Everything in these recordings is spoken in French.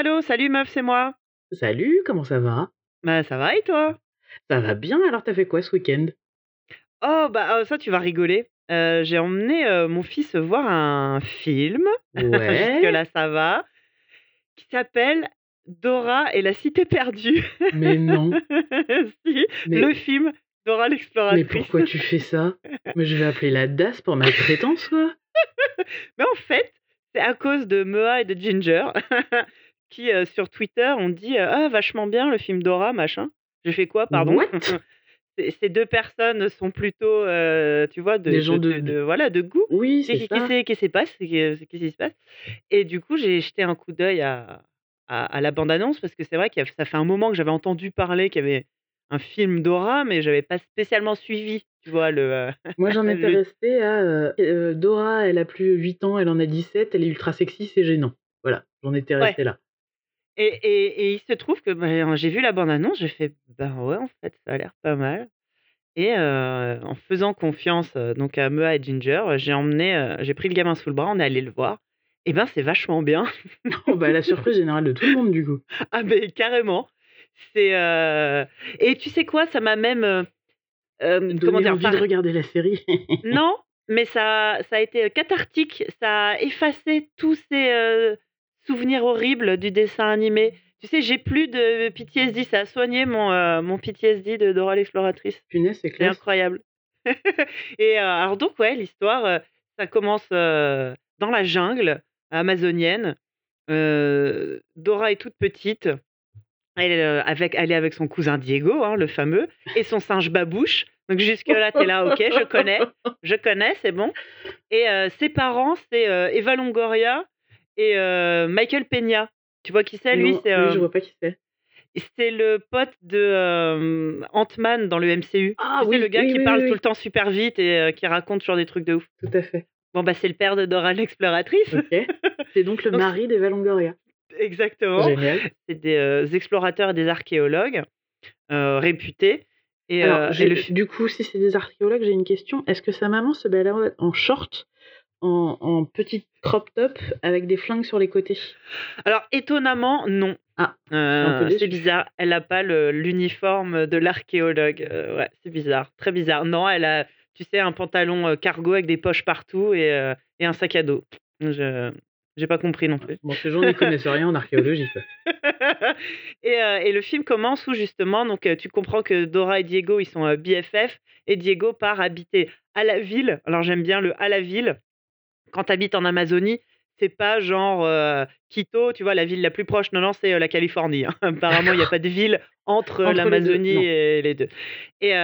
Allô, salut meuf, c'est moi. Salut, comment ça va? Bah ça va et toi? Ça va bien, alors tu fait quoi ce week-end? Oh bah, heu, ça tu vas rigoler. Heu, j'ai emmené, mon fils voir un film, Ouais, jusque-là ça va, qui s'appelle Dora et la cité perdue. mais non, Si, mais le film Dora mais l'exploratrice. pourquoi tu fais ça? Mais je vais appeler la DAS pour maltraitance, quoi. Mais en fait, c'est à cause de Mea et de Ginger qui, sur Twitter ont dit, «Ah vachement bien le film Dora machin». J'ai fait «Quoi pardon?» Ces 2 personnes sont plutôt, tu vois, de Des de gens de de de de voilà, de goût. oui, c'est ça. c'est qu'est c'est passe qu'est qu'est-ce qui se passe? Et du coup, j'ai jeté un coup d'œil à à à la bande annonce parce que c'est vrai a ça fait un moment que j'avais entendu parler qu'il y avait un film Dora, mais j'avais pas spécialement suivi, tu vois, le, Moi, j'en étais le restée à, Dora, elle a plus 8 ans, elle en a 17, elle est ultra sexy, c'est gênant. Voilà, j'en étais ouais restée là. Et et et il se trouve que, ben, j'ai vu la bande annonce, j'ai fait: «Ben, ouais, en fait, ça a l'air pas mal» et heu, en faisant confiance, heu, donc à Mea et Ginger, j'ai emmené, heu, j'ai pris le gamin sous le bras, on est allé le voir et ben, c'est vachement bien. Oh bah, la surprise générale de tout le monde, du coup. Ah beh, carrément. C'est, et tu sais quoi? Ça m'a même, comment dire? envie de regarder la série. non, mais ça ça a été, cathartique. Ça a effacé tous ces, heu, souvenirs horribles du dessin animé. Tu sais, j'ai plus de PTSD. Ça a soigné mon, heu, mon PTSD de Dora l'exploratrice. Punaise, c'est C'est classe. incroyable et heu, alors donc ouais, l'histoire, heu, ça commence, heu, dans la jungle amazonienne. Dora est toute petite. Elle, avec elle est avec son cousin Diego, hein, le fameux et son singe Babouche. Donc jusque là, tu es là: «OK, je connais, je connais, c'est bon» et ses parents, c'est, Eva Longoria et Michael Peña. Tu vois qui c'est lui? C'est, je vois pas qui c'est. c'est le pote de, Ant-Man dans le MCU. Ah Tu sais, le oui, gars oui, qui oui, oui, parle tout le oui, temps super vite et qui raconte toujours des trucs de ouf. tout à fait. Bon, bah, c'est le père de Dora l'exploratrice. C'est donc le Donc mari d'Eva Longoria. exactement, Génial. c'est des, explorateurs et des archéologues, réputés et Alors, le du coup, si c'est des archéologues, j'ai une question. Est-ce que sa maman se balade en short, en en petite crop top avec des flingues sur les côtés? alors étonnamment, non. Ah, Heu, c'est bizarre, elle a pas le l'uniforme de l'archéologue, heu, ouais, c'est bizarre, très bizarre. Non, elle a, tu sais, un pantalon, heu, cargo avec des poches partout et et un sac à dos. Je j'ai pas compris non plus. Bon, ces gens n'y connaissent rien en archéologie. Et et le film commence où justement donc tu comprends que Dora et Diego, ils sont, BFF et Diego part habiter à la ville. Alors j'aime bien le «à la ville». Quand tu habites en Amazonie, c'est pas genre, Quito, tu vois, la ville la plus proche. Non, non, c'est, la Californie, hein. Apparemment, il y a pas de ville entre, heu, Entre les 2, l'Amazonie et les 2. Et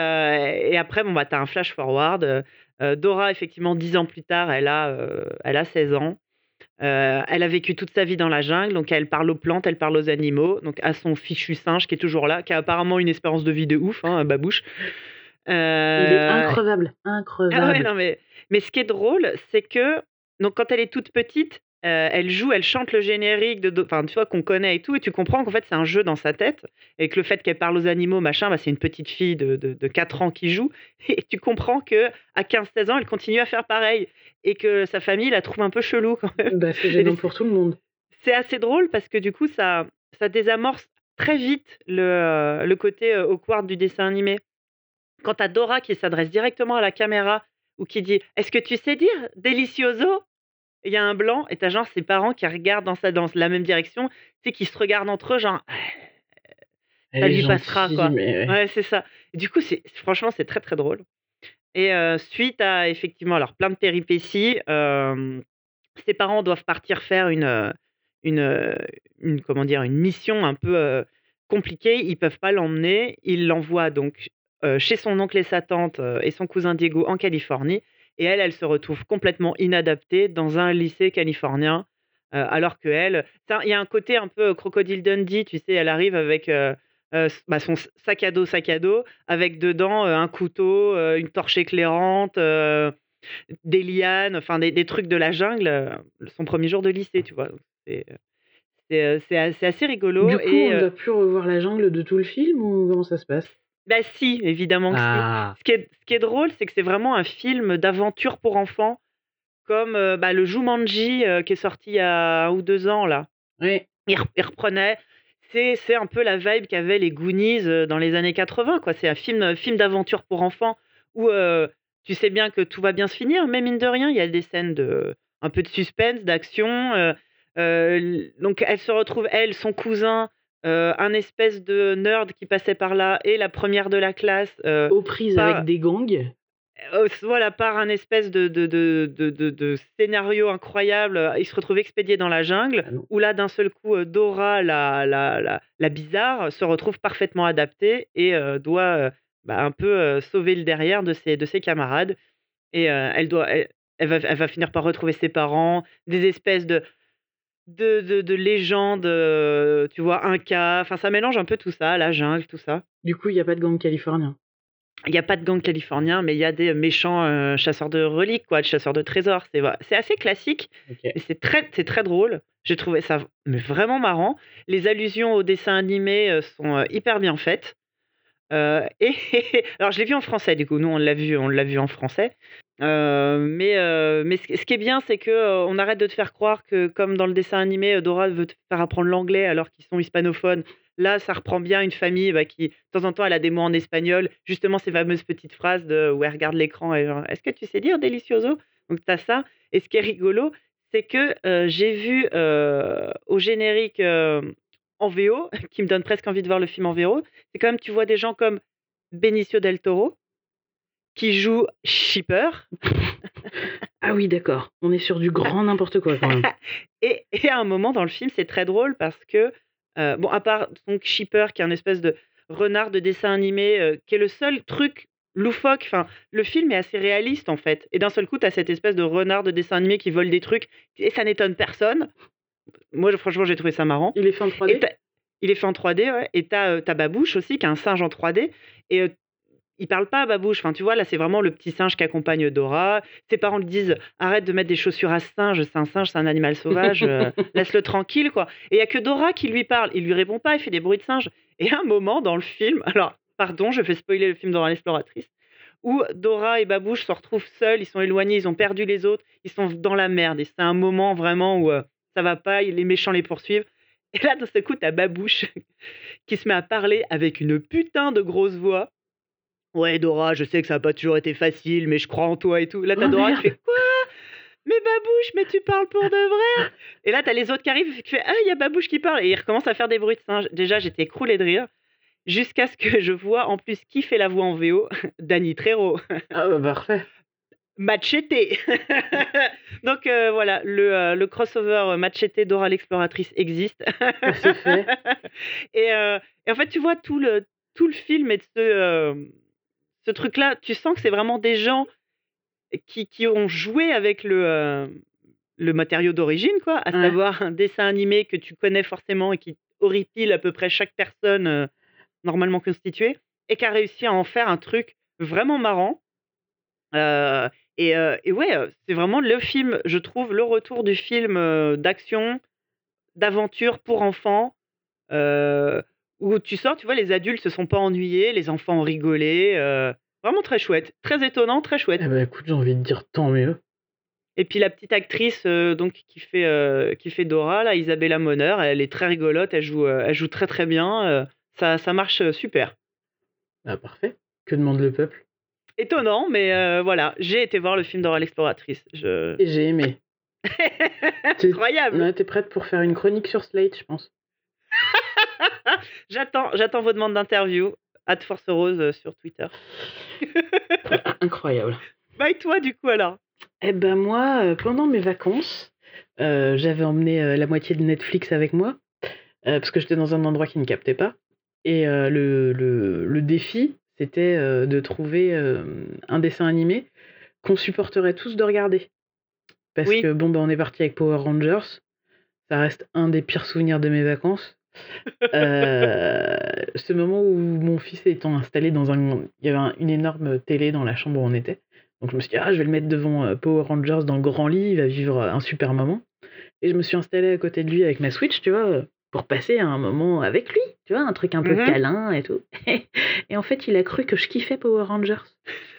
après, bon, bah, tu as un flash forward, Dora, effectivement, 10 ans plus tard, elle a, elle a 16 ans. Elle a vécu toute sa vie dans la jungle, donc elle parle aux plantes, elle parle aux animaux, donc à son fichu singe qui est toujours là, qui a apparemment une espérance de vie de ouf, hein, Babouche. Il est increvable, ah ouais, non, mais mais ce qui est drôle, c'est que donc quand elle est toute petite, elle joue, elle chante le générique de enfin, tu vois, qu'on connaît et tout et tu comprends qu'en fait, c'est un jeu dans sa tête et que le fait qu'elle parle aux animaux, machin, bah, c'est une petite fille de de de 4 ans qui joue et tu comprends qu'à quinze seize ans, elle continue à faire pareil et que sa famille la trouve un peu chelou quand même Bah, c'est gênant pour tout le monde. c'est assez drôle parce que du coup, ça ça désamorce très vite le, le côté, awkward du dessin animé. Quand as Dora qui s'adresse directement à la caméra ou qui dit: «Est-ce que tu sais dire delicioso?» il y a un blanc et tu as genre ses parents qui regardent dans sa dans la même direction, tu sais, qui se regardent entre eux genre: Elle «Ça lui passera quoi». ouais. Ouais, c'est ça. Et du coup, c'est franchement, c'est très, très drôle et suite à effectivement alors plein de péripéties, ses parents doivent partir faire une, une, comment dire? Une mission un peu, compliquée. Ils peuvent pas l'emmener. Ils l'envoient donc, chez son oncle et sa tante, heu, et son cousin Diego en Californie et elle, elle se retrouve complètement inadaptée dans un lycée californien, heu, alors qu'elle ça il y a un côté un peu Crocodile Dundee, tu sais? Elle arrive avec, bah, son sac à dos sac à dos avec dedans, un couteau, une torche éclairante, des lianes, enfin des des trucs de la jungle, son premier jour de lycée, tu vois? C'est, assez rigolo Du coup, et on ne va plus revoir la jungle de tout le film ou comment ça se passe? Bah, si, évidemment que si. Ah! Ce qui est ce qui est drôle, c'est que c'est vraiment un film d'aventure pour enfants comme, heu, bah, le Jumanji, heu, qui est sorti il y a 1 ou 2 ans là. Ouais. il, reprenait. C'est un peu la vibe qu'avaient les Goonies euh, dans les années 80. quoi. C'est un film, film d'aventure pour enfants où euh, tu sais bien que tout va bien se finir, mais mine de rien, il y a des scènes de un peu de suspense, d'action. donc elle se retrouve, elle, son cousin, un espèce de nerd qui passait par là et la première de la classe. Aux prises avec des gangs voilà, par un espèce de, de, de, de, scénario incroyable, il se retrouve expédié dans la jungle, ah où là, d'un seul coup, Dora, la, la, la, la, bizarre, se retrouve parfaitement adaptée et doit bah, un peu sauver le derrière de ses, de ses camarades. Et elle, doit, elle, va, elle va finir par retrouver ses parents, des espèces de, de, de, de légendes, tu vois, un cas. Enfin, ça mélange un peu tout ça, la jungle, tout ça. Du coup, il n'y a pas de gang californien. Il n'y a pas de gang californien, mais il y a des méchants euh, chasseurs de reliques, quoi, de chasseurs de trésors. C'est c'est assez classique, c'est très, c'est très drôle. J'ai trouvé ça mais vraiment marrant. Les allusions aux dessins animés euh, sont euh, hyper bien faites. et alors je l'ai vu en français du coup, nous on l'a vu, on l'a vu en français. Mais mais ce, qui est bien, c'est que on arrête de te faire croire que comme dans le dessin animé, Dora veut te faire apprendre l'anglais alors qu'ils sont hispanophones. Là, ça reprend bien une famille bah, qui, de temps en temps, elle a des mots en espagnol. Justement, ces fameuses petites phrases de, où elle regarde l'écran et genre, est-ce que tu sais dire delicioso? Donc, tu as ça. Et ce qui est rigolo, c'est que euh, j'ai vu euh, au générique euh, en VO, qui me donne presque envie de voir le film en VO, c'est quand même, tu vois des gens comme Benicio del Toro, qui joue Shipper. ah oui, d'accord. On est sur du grand n'importe quoi quand même. et, et, à un moment dans le film, c'est très drôle parce que euh, bon, à part donc Shipper, qui est un espèce de renard de dessin animé, euh, qui est le seul truc loufoque. Enfin, le film est assez réaliste en fait. Et d'un seul coup, tu as cette espèce de renard de dessin animé qui vole des trucs et ça n'étonne personne. Moi, franchement, j'ai trouvé ça marrant. Il est fait en 3D. il est fait en 3D, ouais. Et t'as euh, as Babouche aussi, qui est un singe en 3D. Et il parle pas à Babouche. Enfin, tu vois, là, c'est vraiment le petit singe qui accompagne Dora. Ses parents lui disent arrête de mettre des chaussures à singe. C'est un singe, c'est un animal sauvage. Euh, laisse-le tranquille, quoi. Et il y a que Dora qui lui parle. Il lui répond pas. Il fait des bruits de singe. Et à un moment dans le film, alors, pardon, je fais spoiler le film Dora l'exploratrice, où Dora et Babouche se retrouvent seuls. Ils sont éloignés. Ils ont perdu les autres. Ils sont dans la merde. Et c'est un moment vraiment où euh, ça va pas. Les méchants les poursuivent. Et là, dans ce coup, t'as Babouche qui se met à parler avec une putain de grosse voix Ouais, Dora, je sais que ça n'a pas toujours été facile, mais je crois en toi et tout. Là, t'as oh, Dora qui fait Quoi? Mais Babouche, mais tu parles pour de vrai Et là, t'as les autres qui arrivent qui fait Ah, il y a Babouche qui parle. Et il recommence à faire des bruits de singe. Déjà, j'étais écroulée de rire. Jusqu'à ce que je vois en plus qui fait la voix en VO Danny Trejo. Ah, bah, parfait. Machete Donc euh, voilà, le, euh, le, crossover Machete Dora l'exploratrice existe. C'est fait. et, euh, et, en fait, tu vois, tout le, tout le film est de ce ce truc-là, tu sens que c'est vraiment des gens qui, qui ont joué avec le, euh, le matériau d'origine, quoi, à savoir un dessin animé que tu connais forcément et qui horripile à peu près chaque personne euh, normalement constituée, et qui a réussi à en faire un truc vraiment marrant. Euh, et, et, ouais, c'est vraiment le film, je trouve, le retour du film d'action, d'aventure pour enfants. Où tu sors, tu vois, les adultes se sont pas ennuyés, les enfants ont rigolé. Euh, vraiment très chouette. Très étonnant, très chouette. Eh ben, écoute, j'ai envie de dire tant mieux. Et puis la petite actrice euh, donc qui fait, euh, qui fait Dora, là, Isabella Moner, elle est très rigolote, elle joue, elle joue très très bien. ça, ça marche super. Ah, parfait. Que demande le peuple? Étonnant, mais voilà, j'ai été voir le film Dora l'exploratrice. Je... Et j'ai aimé. Incroyable. T'es prête pour faire une chronique sur Slate, je pense? j'attends, j'attends vos demandes d'interview. de Force Rose euh, sur Twitter. Incroyable. Bah et toi du coup alors? Eh ben moi, euh, pendant mes vacances, euh, j'avais emmené la moitié de Netflix avec moi parce que j'étais dans un endroit qui ne captait pas. Et le, le, le, défi, c'était de trouver un dessin animé qu'on supporterait tous de regarder. Parce que bon, ben, on est parti avec Power Rangers. Ça reste un des pires souvenirs de mes vacances. Euh, ce moment où mon fils étant installé dans un. Il y avait une énorme télé dans la chambre où on était. Donc je me suis dit, ah, je vais le mettre devant euh, Power Rangers dans le grand lit, il va vivre un super moment. Et je me suis installé à côté de lui avec ma Switch, tu vois, pour passer un moment avec lui, tu vois, un truc un peu mmh câlin et tout. Et en fait, il a cru que je kiffais Power Rangers.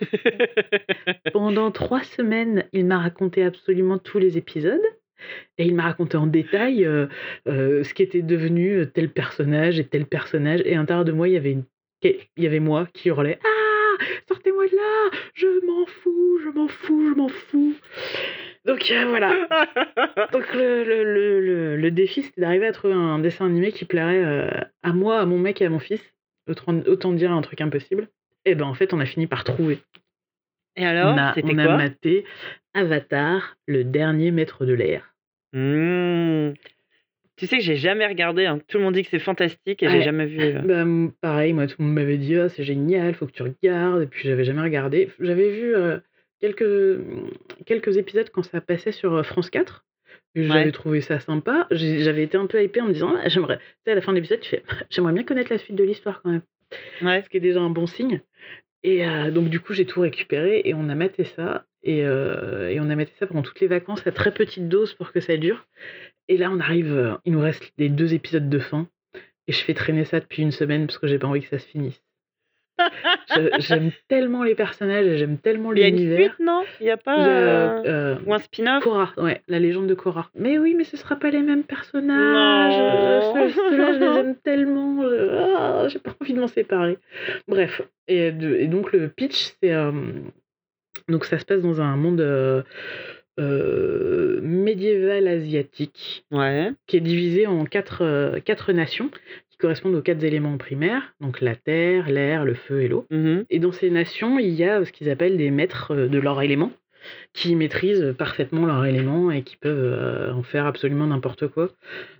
Pendant trois semaines, il m'a raconté absolument tous les épisodes. Et il m'a raconté en détail euh, euh, ce qu'était devenu tel personnage et tel personnage. Et à l'intérieur de moi, il y avait, une... il y avait moi qui hurlait Ah Sortez-moi de là Je m'en fous, je m'en fous, je m'en fous. Donc euh, voilà. Donc le, le, le, le défi, c'était d'arriver à trouver un dessin animé qui plairait à moi, à mon mec et à mon fils. Autant, autant dire un truc impossible. Et ben en fait, on a fini par trouver. Et alors, on a, c'était on a quoi? maté Avatar, le dernier maître de l'air. Mmh. Tu sais que j'ai jamais regardé, hein. tout le monde dit que c'est fantastique et j'ai Ouais. jamais vu. euh. Bah, pareil, moi, tout le monde m'avait dit Ah, c'est génial, faut que tu regardes. Et puis, j'avais jamais regardé. J'avais vu euh, quelques, quelques épisodes quand ça passait sur euh, France 4. Et j'avais Ouais. trouvé ça sympa. J'ai- J'avais été un peu hypée en me disant Ah, J'aimerais. Tu sais, à la fin de l'épisode, tu fais J'aimerais bien connaître la suite de l'histoire quand même. Ouais. Ce qui est déjà un bon signe. Et euh, donc, du coup, j'ai tout récupéré et on a maté ça. Et, euh, et on a maté ça pendant toutes les vacances à très petite dose pour que ça dure. Et là, on arrive. euh, il nous reste les deux épisodes de fin. Et je fais traîner ça depuis une semaine parce que j'ai pas envie que ça se finisse. J'aime tellement les personnages et j'aime tellement Il y a une l'univers. suite, non? Il y a pas euh, euh, ou un spin-off? Korra, ouais, la légende de Korra. Mais oui, mais ce sera pas les mêmes personnages. Ceux-là, je les aime tellement. ah, J'ai pas envie de m'en séparer. Bref, et, donc le pitch, c'est euh, donc ça se passe dans un monde euh, médiéval asiatique Ouais. qui est divisé en quatre, euh, quatre nations qui correspondent aux quatre éléments primaires, donc la terre, l'air, le feu et l'eau. Mhm. Et dans ces nations, il y a ce qu'ils appellent des maîtres euh, de leur élément, qui maîtrisent parfaitement leur élément et qui peuvent euh, en faire absolument n'importe quoi.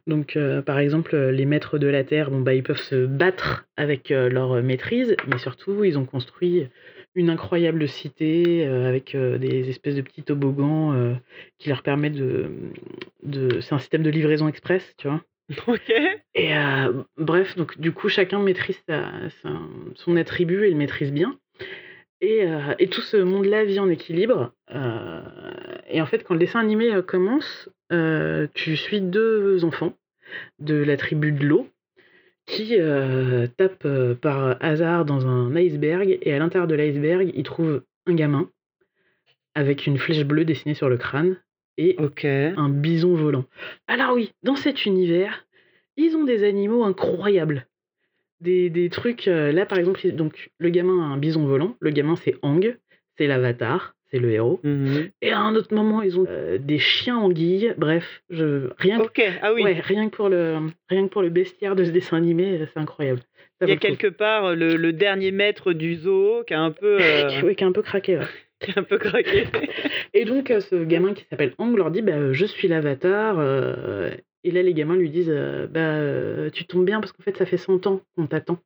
Donc, euh, par exemple, euh, les maîtres de la terre, bon, bah, ils peuvent se battre avec euh, leur maîtrise, mais surtout, ils ont construit une incroyable cité euh, avec euh, des espèces de petits toboggans euh, qui leur permettent de, de... C'est un système de livraison express, tu vois. Ok. Et euh, bref, donc du coup, chacun maîtrise sa- son attribut et le maîtrise bien. Et, euh, et tout ce monde-là vit en équilibre. euh, et en fait, quand le dessin animé commence, tu suis deux enfants de la tribu de l'eau qui tapent par hasard dans un iceberg. Et à l'intérieur de l'iceberg, ils trouvent un gamin avec une flèche bleue dessinée sur le crâne et Ok. un bison volant. Alors oui, dans cet univers, ils ont des animaux incroyables. Des, des trucs, euh, là par exemple, donc le gamin a un bison volant, le gamin c'est Ang, c'est l'avatar, c'est le héros. Mhm. Et à un autre moment, ils ont euh, des chiens anguilles, bref, je, rien, que, Ok. Ah oui. ouais, rien, que pour le, rien que pour le bestiaire de ce dessin animé, euh, c'est incroyable. Ça Il y vaut a le coup. quelque part le, le dernier maître du zoo qui a un peu, euh, Ouais, qui a un peu craqué. ouais. un peu craqué. Et donc, euh, ce gamin qui s'appelle Ang leur dit bah, euh, Je suis l'avatar. euh, et là, les gamins lui disent bah, Tu tombes bien parce qu'en fait, ça fait 100 ans qu'on t'attend.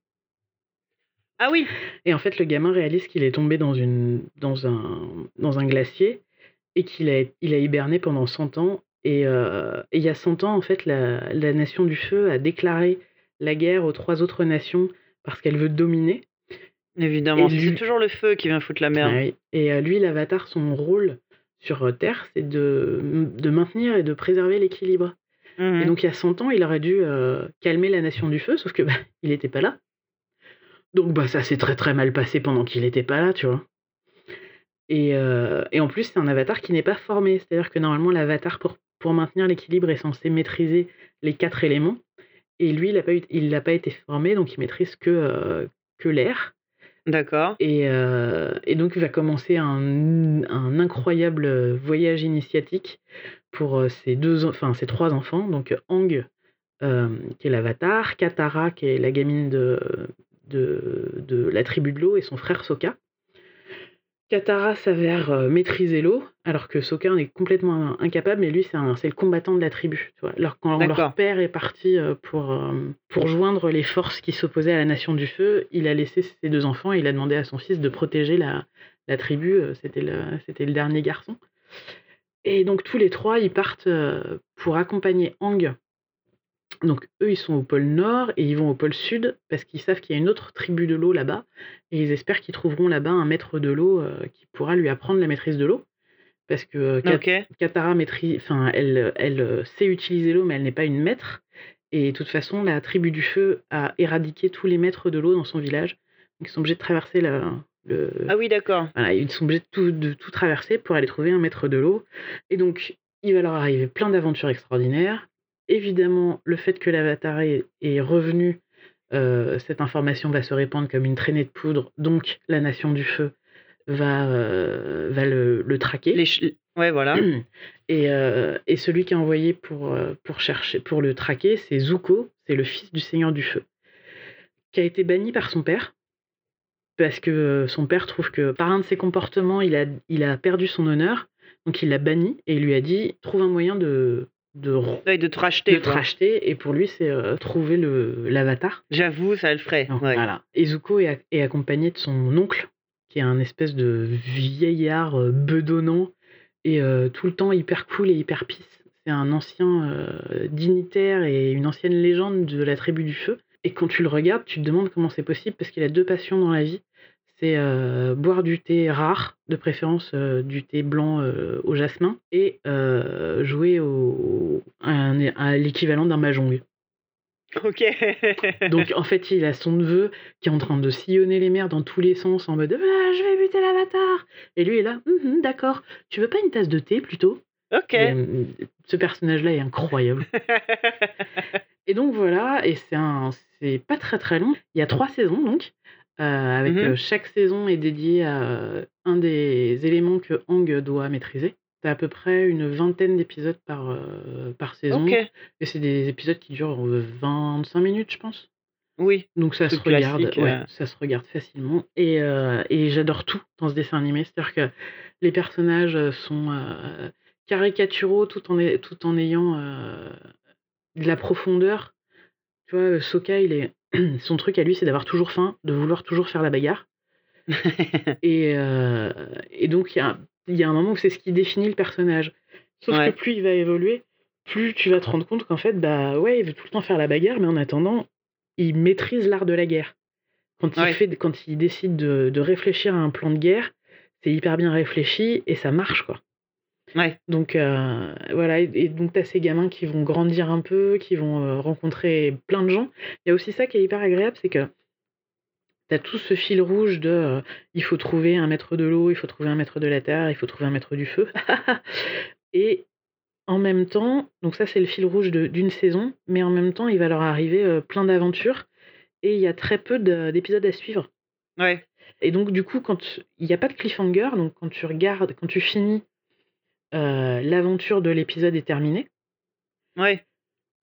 Ah oui. Et en fait, le gamin réalise qu'il est tombé dans, une, dans, un, dans un glacier et qu'il a, il a hiberné pendant 100 ans. Et, euh, et il y a 100 ans, en fait, la, la nation du feu a déclaré la guerre aux trois autres nations parce qu'elle veut dominer. Évidemment. C'est toujours le feu qui vient foutre la merde. Et euh, lui, l'avatar, son rôle sur euh, Terre, c'est de, de maintenir et de préserver l'équilibre. Mhm. Et donc il y a 100 ans, il aurait dû euh, calmer la nation du feu, sauf que bah, il n'était pas là. Donc bah ça s'est très très mal passé pendant qu'il n'était pas là, tu vois. Et, euh, et en plus, c'est un avatar qui n'est pas formé. C'est-à-dire que normalement, l'avatar, pour, pour maintenir l'équilibre, est censé maîtriser les quatre éléments. Et lui, il n'a pas, eu- il n'a pas été formé, donc il maîtrise que, euh, que l'air. D'accord. Et, euh, donc, il va commencer un, incroyable euh, voyage initiatique pour euh, ses, deux, enfin, trois enfants. Donc, Ang, euh, qui est l'avatar, Katara, qui est la gamine de, de, de la tribu de l'eau, et son frère Sokka. Katara s'avère euh, maîtriser l'eau, alors que Sokka en est complètement incapable, mais lui, c'est le combattant de la tribu. Tu vois. Alors, quand leur père est parti euh, pour, euh, pour joindre les forces qui s'opposaient à la Nation du Feu, il a laissé ses deux enfants et il a demandé à son fils de protéger la, la tribu. C'était le, c'était le dernier garçon. Et donc, tous les trois, ils partent pour accompagner Ang. Donc, eux, ils sont au pôle Nord et ils vont au pôle Sud parce qu'ils savent qu'il y a une autre tribu de l'eau là-bas. Et ils espèrent qu'ils trouveront là-bas un maître de l'eau euh, qui pourra lui apprendre la maîtrise de l'eau. Parce que euh, Kat-. Katara maîtrise, enfin, elle, elle euh, sait utiliser l'eau, mais elle n'est pas une maître. Et de toute façon, la tribu du feu a éradiqué tous les maîtres de l'eau dans son village. Donc, ils sont obligés de traverser la- le. Ah oui, d'accord. Voilà, ils sont obligés de tout, de tout traverser pour aller trouver un maître de l'eau. Et donc, il va leur arriver plein d'aventures extraordinaires. Évidemment, le fait que l'avatar est, est revenu, euh, cette information va se répandre comme une traînée de poudre, donc la Nation du Feu va, euh, va le, le traquer. Les Ouais, voilà. Et, euh, et celui qui est envoyé pour, pour, chercher, pour le traquer, c'est Zuko, c'est le fils du Seigneur du Feu, qui a été banni par son père, parce que son père trouve que par un de ses comportements, il a, il a perdu son honneur, donc il l'a banni et il lui a dit trouve un moyen de, de, de te racheter. de te racheter, et pour lui, c'est euh, trouver le- l'avatar. J'avoue, ça le ferait. Donc, ouais. Voilà. Et Zuko est, ac- est accompagné de son oncle, qui est un espèce de vieillard euh, bedonnant et euh, tout le temps hyper cool et hyper peace. C'est un ancien euh, dignitaire et une ancienne légende de la tribu du feu. Et quand tu le regardes, tu te demandes comment c'est possible parce qu'il a deux passions dans la vie. C'est euh, boire du thé rare, de préférence euh, du thé blanc euh, au jasmin, et jouer au, à, l'équivalent d'un mahjong. Ok. Donc en fait, il a son neveu qui est en train de sillonner les mers dans tous les sens en mode Ah, je vais buter l'avatar. Et lui est là, Mhm, d'accord. Tu veux pas une tasse de thé plutôt? Ok. Et, euh, Ce personnage-là est incroyable. Et donc voilà, et c'est pas très très long. Il y a trois saisons donc, avec Mhm. euh, chaque saison est dédiée à euh, un des éléments que Hang doit maîtriser. C'est à peu près une vingtaine d'épisodes par, euh, par saison. ok. Et c'est des épisodes qui durent euh, 25 minutes, je pense. Oui. Donc ça se Truc regarde, classique, ouais, euh. ça se regarde facilement. Et, euh, et j'adore tout dans ce dessin animé. C'est-à-dire que les personnages euh, sont euh, caricaturaux tout en, tout en ayant euh, de la profondeur. Tu vois, Soka, il est... son truc à lui, c'est d'avoir toujours faim, de vouloir toujours faire la bagarre. Et, euh, et donc, il y a, il y a un moment où c'est ce qui définit le personnage. Sauf Ouais. que plus il va évoluer, plus tu vas te rendre compte qu'en fait, bah ouais, il veut tout le temps faire la bagarre, mais en attendant, il maîtrise l'art de la guerre. Quand il, Ouais. fait, quand il décide de, de réfléchir à un plan de guerre, c'est hyper bien réfléchi et ça marche, quoi. Ouais. Donc euh, voilà, et, et donc tu as ces gamins qui vont grandir un peu, qui vont euh, rencontrer plein de gens. Il y a aussi ça qui est hyper agréable, c'est que tu as tout ce fil rouge de euh, il faut trouver un maître de l'eau, il faut trouver un maître de la terre, il faut trouver un maître du feu. et en même temps, donc ça c'est le fil rouge d'une saison, mais en même temps il va leur arriver plein d'aventures et il y a très peu de- d'épisodes à suivre. Ouais. Et donc, du coup, quand il n'y a pas de cliffhanger, donc quand tu regardes, quand tu finis, euh, l'aventure de l'épisode est terminée. Ouais.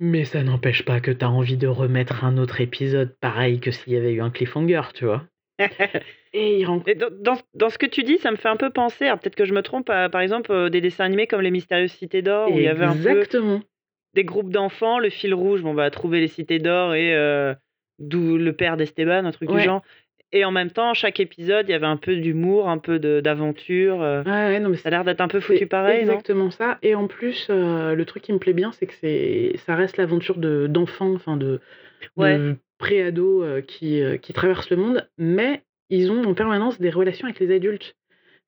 Mais ça n'empêche pas que tu as envie de remettre un autre épisode pareil que s'il y avait eu un cliffhanger, tu vois. Et il rencontre. Et dans, dans- dans ce que tu dis, ça me fait un peu penser, alors peut-être que je me trompe, à, par exemple, euh, des dessins animés comme Les Mystérieuses Cités d'Or, où il y avait un peu Exactement. des groupes d'enfants, le fil rouge, bon, bah, trouver les cités d'or et euh, d'où le père d'Esteban, un truc Ouais. du genre. Et en même temps, chaque épisode, il y avait un peu d'humour, un peu de- d'aventure. euh, Ouais, ouais, non, mais ça a l'air d'être un peu foutu pareil, non? exactement ça. Et en plus, euh, le truc qui me plaît bien, c'est que c'est, ça reste l'aventure de, d'enfants, enfin de, de Ouais. pré-ados euh, qui, euh, qui traversent le monde, mais ils ont en permanence des relations avec les adultes.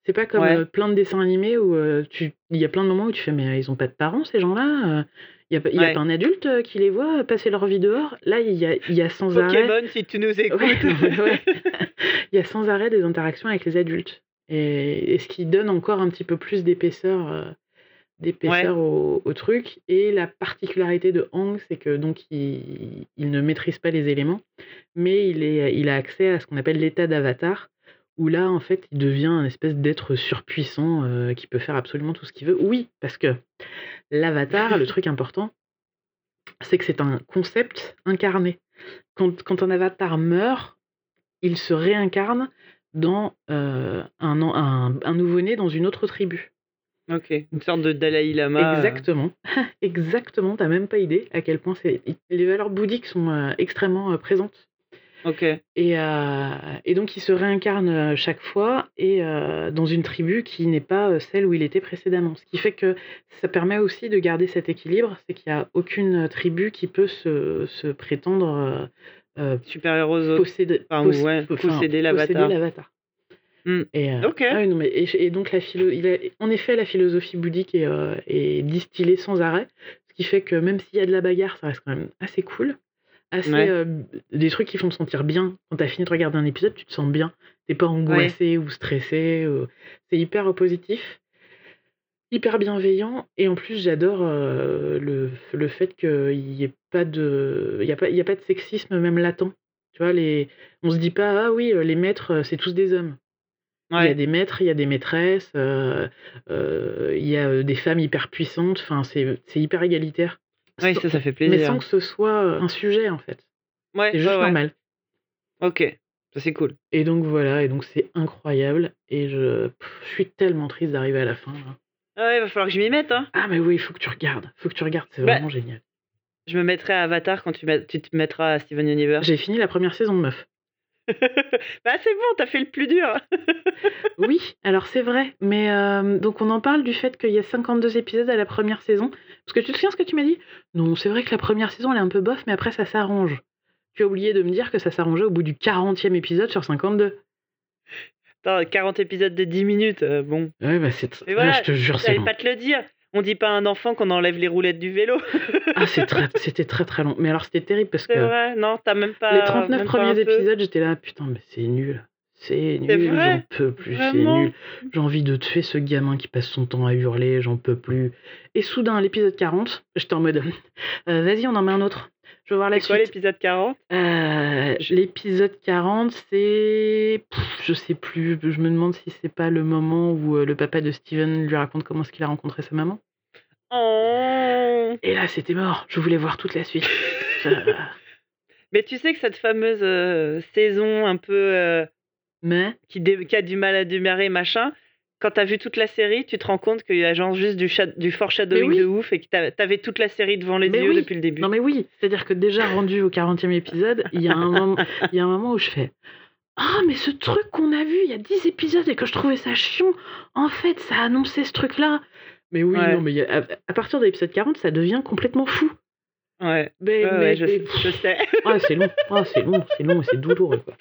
C'est pas comme Ouais. plein de dessins animés où il y a plein de moments où tu fais mais ils ont pas de parents ces gens-là. Il y a, pas- a un adulte euh, qui les voit passer leur vie dehors. Là, il y a, il y a sans arrêt. Pokémon, si tu nous écoutes. Ouais, ouais. Il y a sans arrêt des interactions avec les adultes. Et, et ce qui donne encore un petit peu plus d'épaisseur, euh, d'épaisseur au, au truc. Et la particularité de Hang, c'est que donc il, il ne maîtrise pas les éléments, mais il, est, il a accès à ce qu'on appelle l'état d'avatar, où là, en fait, il devient un espèce d'être surpuissant euh, qui peut faire absolument tout ce qu'il veut. Oui, parce que l'avatar, le truc important, c'est que c'est un concept incarné. Quand, quand un avatar meurt, il se réincarne dans euh, un, en- un, un nouveau-né dans une autre tribu. Ok, une sorte de Dalai Lama. euh, Exactement. Exactement, t'as même pas idée à quel point c'est... les valeurs bouddhiques sont euh, extrêmement euh, présentes. Ok. Et, euh, et donc il se réincarne euh, chaque fois et euh, dans une tribu qui n'est pas celle où il était précédemment. Ce qui fait que ça permet aussi de garder cet équilibre, c'est qu'il n'y a aucune tribu qui peut se, se prétendre euh, euh, Supérieur aux autres. posséder, Enfin, poss- ouais, enfin, posséder l'avatar. Hmm. Et, euh, Ok. ah oui, non, mais, et, et donc la philo, il a- en effet la philosophie bouddhique est, euh, est distillée sans arrêt, ce qui fait que même s'il y a de la bagarre, ça reste quand même assez cool, assez Ouais. euh, des trucs qui font te sentir bien. Quand t'as fini de regarder un épisode, tu te sens bien, t'es pas angoissé ou stressé, ou- c'est hyper positif. hyper bienveillant. Et en plus j'adore euh, le, le fait qu'il n'y ait pas de il y a pas il y a pas de sexisme même latent. Tu vois les on se dit pas ah oui les maîtres c'est tous des hommes. Il y a des maîtres il y a des maîtresses euh, euh, il y a des femmes hyper puissantes. Enfin c'est c'est hyper égalitaire Oui, ça, ça fait mais plaisir. sans que ce soit un sujet en fait Ouais, c'est juste ouais, normal OK. Ça, c'est cool. et donc voilà et donc c'est incroyable et je pff, je suis tellement triste d'arriver à la fin là. Ah ouais, il va falloir que je m'y mette, hein. ah mais oui il faut que tu regardes faut que tu regardes c'est Bah vraiment génial Je me mettrai à Avatar quand tu, tu te mettras à Steven Universe. j'ai fini la première saison meuf bah, c'est bon, t'as fait le plus dur. Oui, alors c'est vrai, mais euh, donc on en parle du fait qu'il y a 52 épisodes à la première saison. Parce que tu te souviens ce que tu m'as dit? Non, c'est vrai que la première saison elle est un peu bof, mais après ça s'arrange. Tu as oublié de me dire que ça s'arrangeait au bout du 40e épisode sur 52. Attends, 40 épisodes de 10 minutes, euh, bon. Ouais, bah c'est. voilà, je te jure, c'est j'allais long. pas te le dire. On dit pas à un enfant qu'on enlève les roulettes du vélo. Ah, c'est très- c'était très très long. Mais alors c'était terrible parce c'est que vrai, non, t'as même pas. les 39 même pas un premiers épisodes, j'étais là, putain, mais c'est nul. C'est nul, j'en peux plus, c'est nul. J'ai envie de tuer ce gamin qui passe son temps à hurler, j'en peux plus. Et soudain, à l'épisode 40, j'étais en mode, euh, vas-y, on en met un autre. Je veux voir la C'est quoi suite. l'épisode 40 Euh, L'épisode 40, c'est. Je sais plus. Je me demande si c'est pas le moment où euh, le papa de Steven lui raconte comment est-ce qu'il a rencontré sa maman. Oh Et là, c'était mort. Je voulais voir toute la suite. Mais tu sais que cette fameuse euh, saison un peu Mais. qui, a du mal à démarrer, machin, quand t'as vu toute la série, tu te rends compte qu'il y a genre juste du, du foreshadowing oui. de ouf et que t'avais toute la série devant les Mais yeux oui. depuis le début. Non, mais oui. C'est-à-dire que déjà rendu au 40e épisode, il y, a un moment- il y a un moment où je fais. Ah, mais ce truc qu'on a vu il y a 10 épisodes et que je trouvais ça chiant, en fait, ça a annoncé ce truc-là. Mais oui, Ouais. non, mais a- à, partir de l'épisode 40, ça devient complètement fou. Ouais, Mais, ouais, mais- ouais, je, mais- je sais. Ah, c'est long, ah, c'est long, c'est long c'est douloureux. Quoi.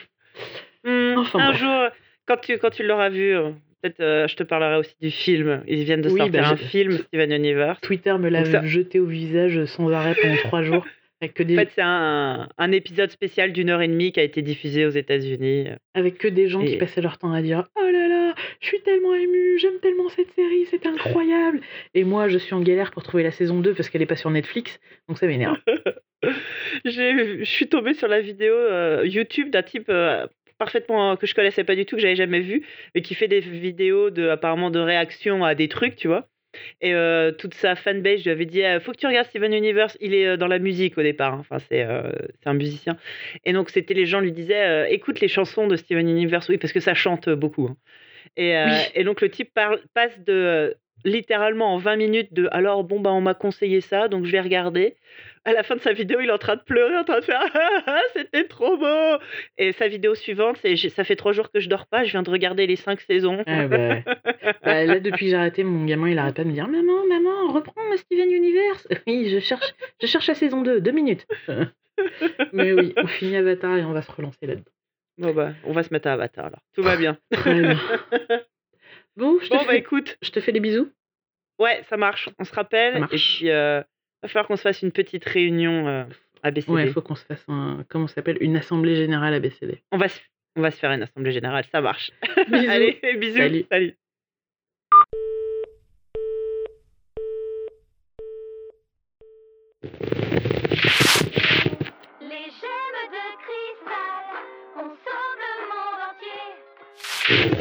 Enfin, un bref. jour, quand tu, quand tu l'auras vu, euh, peut-être euh, je te parlerai aussi du film. Ils viennent de Oui, sortir bah, un film, Steven Universe. Twitter me l'a ça- jeté au visage sans arrêt pendant trois jours. Avec que En des, fait, c'est un, un épisode spécial d'une heure et demie qui a été diffusé aux États-Unis. avec que des gens qui passaient leur temps à dire Oh là là, je suis tellement ému, j'aime tellement cette série, c'est incroyable. Et moi, je suis en galère pour trouver la saison 2 parce qu'elle est pas sur Netflix, donc ça m'énerve. J'ai- Je suis tombée sur la vidéo euh, YouTube d'un type euh, parfaitement que je connaissais pas du tout, que j'avais jamais vu, mais qui fait des vidéos de apparemment de réaction à des trucs, tu vois. Et euh, toute sa fanbase lui avait dit euh, faut que tu regardes Steven Universe, il est euh, dans la musique au départ, hein. enfin c'est euh, c'est un musicien. Et donc c'était les gens lui disaient écoute les chansons de Steven Universe, oui parce que ça chante beaucoup. hein. Et, Oui. et donc le type parle, passe de littéralement en 20 minutes de alors bon bah on m'a conseillé ça donc je vais regarder. À la fin de sa vidéo, il est en train de pleurer, en train de faire Ah, ah, c'était trop beau. Et sa vidéo suivante, c'est ça fait trois jours que je dors pas, je viens de regarder les cinq saisons. Ah bah, bah, là, depuis que j'ai arrêté, mon gamin, il arrête pas de me dire Maman, maman, reprends Steven Universe. Oui, je cherche, je cherche la saison 2, deux minutes. Mais oui, on finit Avatar et on va se relancer là-dedans. Bon bah, on va se mettre à Avatar alors. Tout va bien. Très bien. Bon, je te, Bon bah écoute, je te fais des bisous. ouais, ça marche. On se rappelle. Ça Et puis, euh, va falloir qu'on se fasse une petite réunion euh, ABCD. Ouais, il faut qu'on se fasse un. Comment ça s'appelle? Une assemblée générale ABCD. On, va se, on va se faire une assemblée générale, ça marche. Bisous. Allez, bisous. Salut. Salut. Les gemmes de cristal, on sauve le monde entier.